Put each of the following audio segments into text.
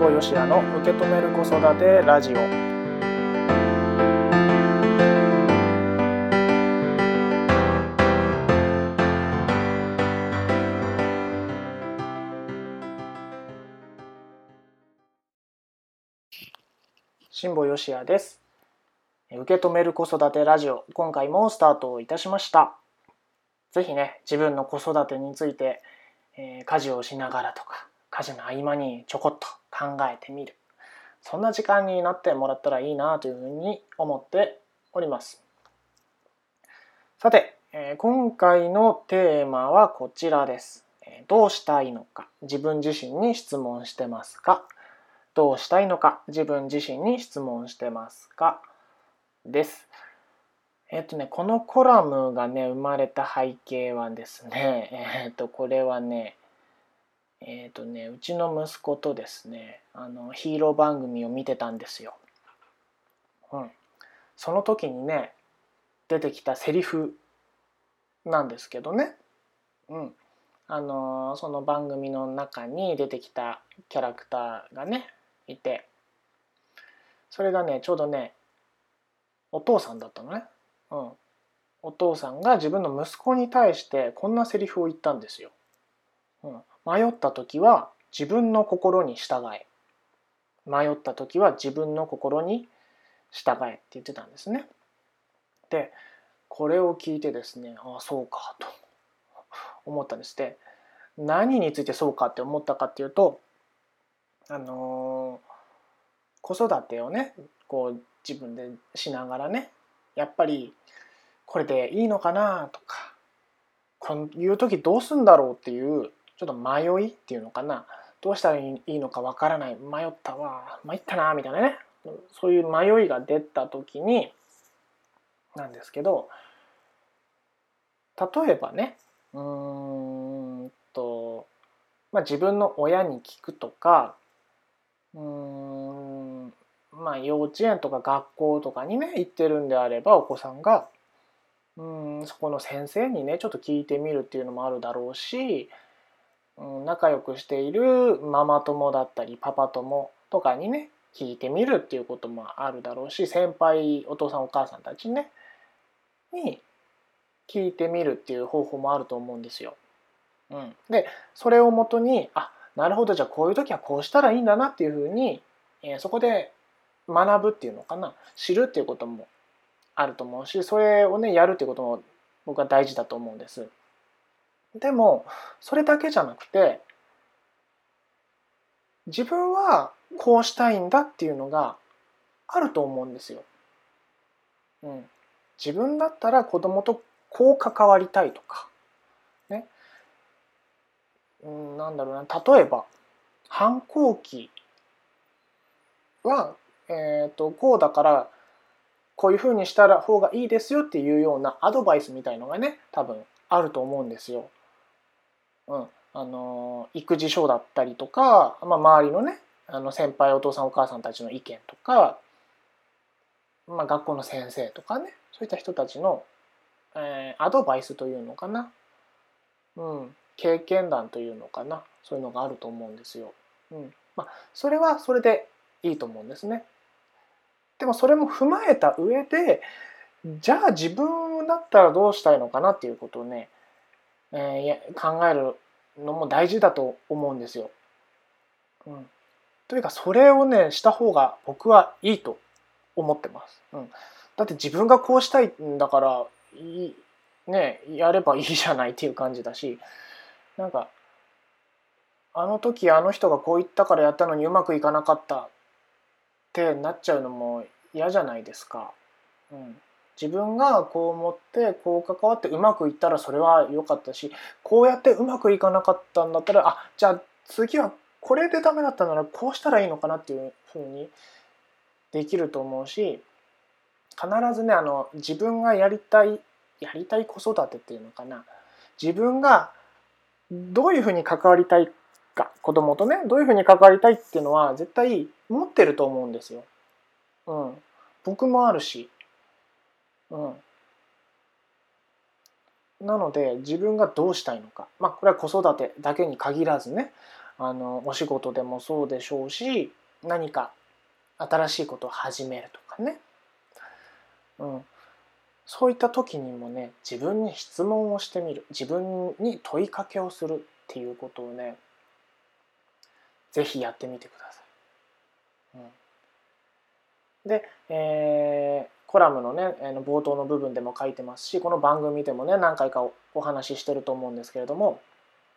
保よしやの受け止める子育てラジオ。辛坊よしやです。受け止める子育てラジオ。今回もスタートいたしました。ぜひね自分の子育てについて、えー、家事をしながらとか家事の合間にちょこっと考えてみる。そんな時間になってもらったらいいなというふうに思っております。さて、えー、今回のテーマはこちらです、えー、どうしたいのか。自分自身に質問してますか。どうしたいのか。自分自身に質問してますか。です。えっとね、このコラムがね、生まれた背景はですね、えっと、これはね、えっとね、うちの息子とですね、あの、ヒーロー番組を見てたんですよ。うん。その時にね、出てきたセリフなんですけどね。うん。あのその番組の中に出てきたキャラクターがねいてそれがねちょうどねお父さんだったのね。うん、お父さんが自分の息子に対してこんなセリフを言ったんですよ。うん、迷った時は自分の心に従え。迷った時は自分の心に従えって言ってたんですね。でこれを聞いてですねああそうかと思ったんですで何についてそうかって思ったかっていうとあの子育てをねこう自分でしながらねやっぱりこれでいいのかなとかこういう時どうすんだろうっていうちょっと迷いっていうのかな？どうしたらいいのかわからない。迷ったわ。参ったなみたいなね。そういう迷いが出た時になんですけど例えばねうんと、まあ、自分の親に聞くとかうんまあ幼稚園とか学校とかにね行ってるんであればお子さんがうんそこの先生にねちょっと聞いてみるっていうのもあるだろうし、仲良くしているママ友だったりパパ友とかにね聞いてみるっていうこともあるだろうし先輩お父さんお母さんたちねに聞いてみるっていう方法もあると思うんですよ。うん、でそれをもとにあなるほどじゃあこういう時はこうしたらいいんだなっていうふうに、えー、そこで学ぶっていうのかな知るっていうこともあると思うしそれをねやるっていうことも僕は大事だと思うんです。でもそれだけじゃなくて自分はこうしたいんだっていうのがあると思うんですよ。うん、自分だったら子供とこう関わりたいとかねうんなんだろうな例えば反抗期は、えーと、こうだからこういうふうにしたら方がいいですよっていうようなアドバイスみたいのがね多分あると思うんですよ。うん、あの育児書だったりとか、まあ、周りのねあの先輩お父さんお母さんたちの意見とか、まあ、学校の先生とかねそういった人たちのえー、アドバイスというのかな、うん、経験談というのかな。そういうのがあると思うんですよ。うん。まあ、それはそれでいいと思うんですね。でもそれも踏まえた上でじゃあ自分だったらどうしたいのかなっていうことをね、えー、考えるのも大事だと思うんですよ。うん、というかそれをねした方が僕はいいと思ってます。うん、だって自分がこうしたいんだからいねやればいいじゃないっていう感じだしなんかあの時あの人がこう言ったからやったのにうまくいかなかったってなっちゃうのも嫌じゃないですか。うん、自分がこう思ってこう関わってうまくいったらそれは良かったしこうやってうまくいかなかったんだったらあじゃあ次はこれでダメだったならこうしたらいいのかなっていうふうにできると思うし必ずねあの自分がやりたいやりたい子育てっていうのかな。自分がどういうふうに関わりたいか子供とねどういうふうに関わりたいっていうのは絶対持ってると思うんですよ。うん、僕もあるし、うん、なので自分がどうしたいのか。まあこれは子育てだけに限らずね。あのお仕事でもそうでしょうし何か新しいことを始めるとかね、うん、そういった時にもね自分に質問をしてみる。自分に問いかけをするっていうことをね是非やってみてください。うん、で、えー、コラムのね冒頭の部分でも書いてますしこの番組でもね何回かお話ししてると思うんですけれども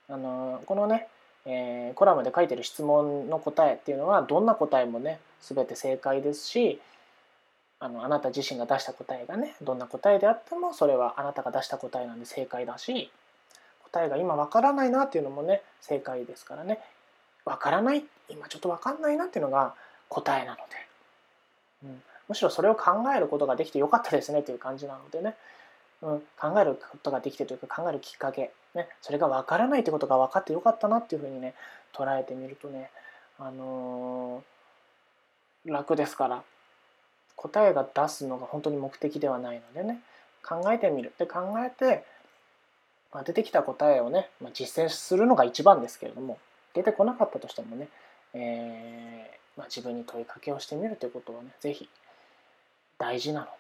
あのこのね、え、コラムで書いてる質問の答えっていうのはどんな答えもね全て正解ですしあのあなた自身が出した答えがねどんな答えであってもそれはあなたが出した答えなんで正解だし答えが今わからないなっていうのもね正解ですからね。わからない今ちょっとわかんないなっていうのが答えなので、うん、むしろそれを考えることができてよかったですねという感じなのでね、うん、考えることができてというか考えるきっかけ、ね、それがわからないということが分かってよかったなっていうふうにね捉えてみるとね、あのー、楽ですから。答えが出すのが本当に目的ではないのでね。考えてみる。で考えて、まあ、出てきた答えをね、まあ、実践するのが一番ですけれども出てこなかったとしてもね、えー、まあ、自分に問いかけをしてみるということはね是非大事なので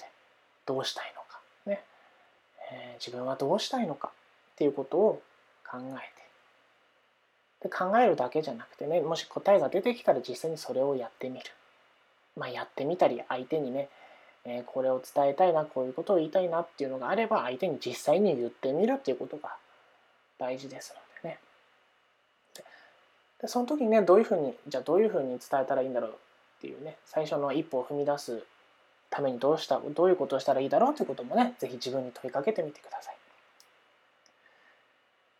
どうしたいのかね、えー、自分はどうしたいのかっていうことを考えて。で考えるだけじゃなくてねもし答えが出てきたら実際にそれをやってみる。まあ、やってみたり相手にね、えー、これを伝えたいなこういうことを言いたいなっていうのがあれば相手に実際に言ってみるっていうことが大事ですのでね。でその時にねどういうふうにじゃあどういうふうに伝えたらいいんだろうっていうね最初の一歩を踏み出すためにどうしたどういうことをしたらいいだろうということもね是非自分に問いかけてみてください。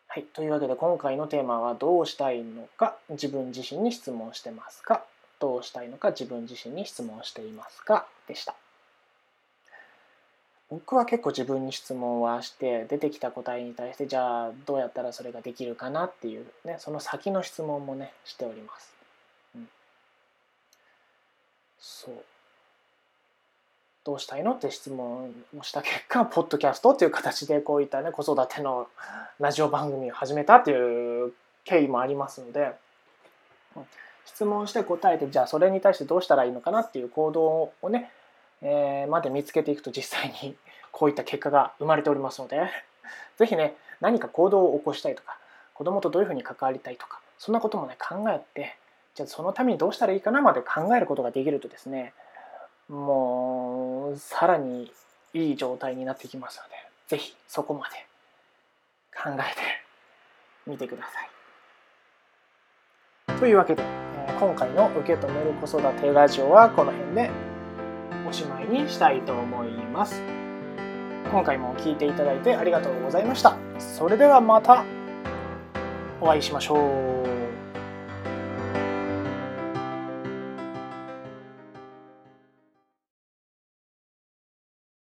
はい、というわけで今回のテーマは「どうしたいのか自分自身に質問してますか?」どうしたいのか自分自身に質問していますかでした。僕は結構自分に質問はして出てきた答えに対してじゃあどうやったらそれができるかなっていうねその先の質問もねしております。うん、そうどうしたいの？って質問をした結果 ポッドキャストっていう形でこういったね子育てのラジオ番組を始めたっていう経緯もありますので、質問して答えてじゃあそれに対してどうしたらいいのかなっていう行動をね、えー、まで見つけていくと実際に こういった結果が生まれておりますので 是非ね何か行動を起こしたいとか子供とどういうふうに関わりたいとかそんなこともね考えてじゃあそのためにどうしたらいいかなまで考えることができるとですねもうさらにいい状態になってきますので是非そこまで考えてみてください。というわけで今回の受け止める子育てラジオはこの辺でおしまいにしたいと思います今回も聞いていただいてありがとうございましたそれではまたお会いしましょう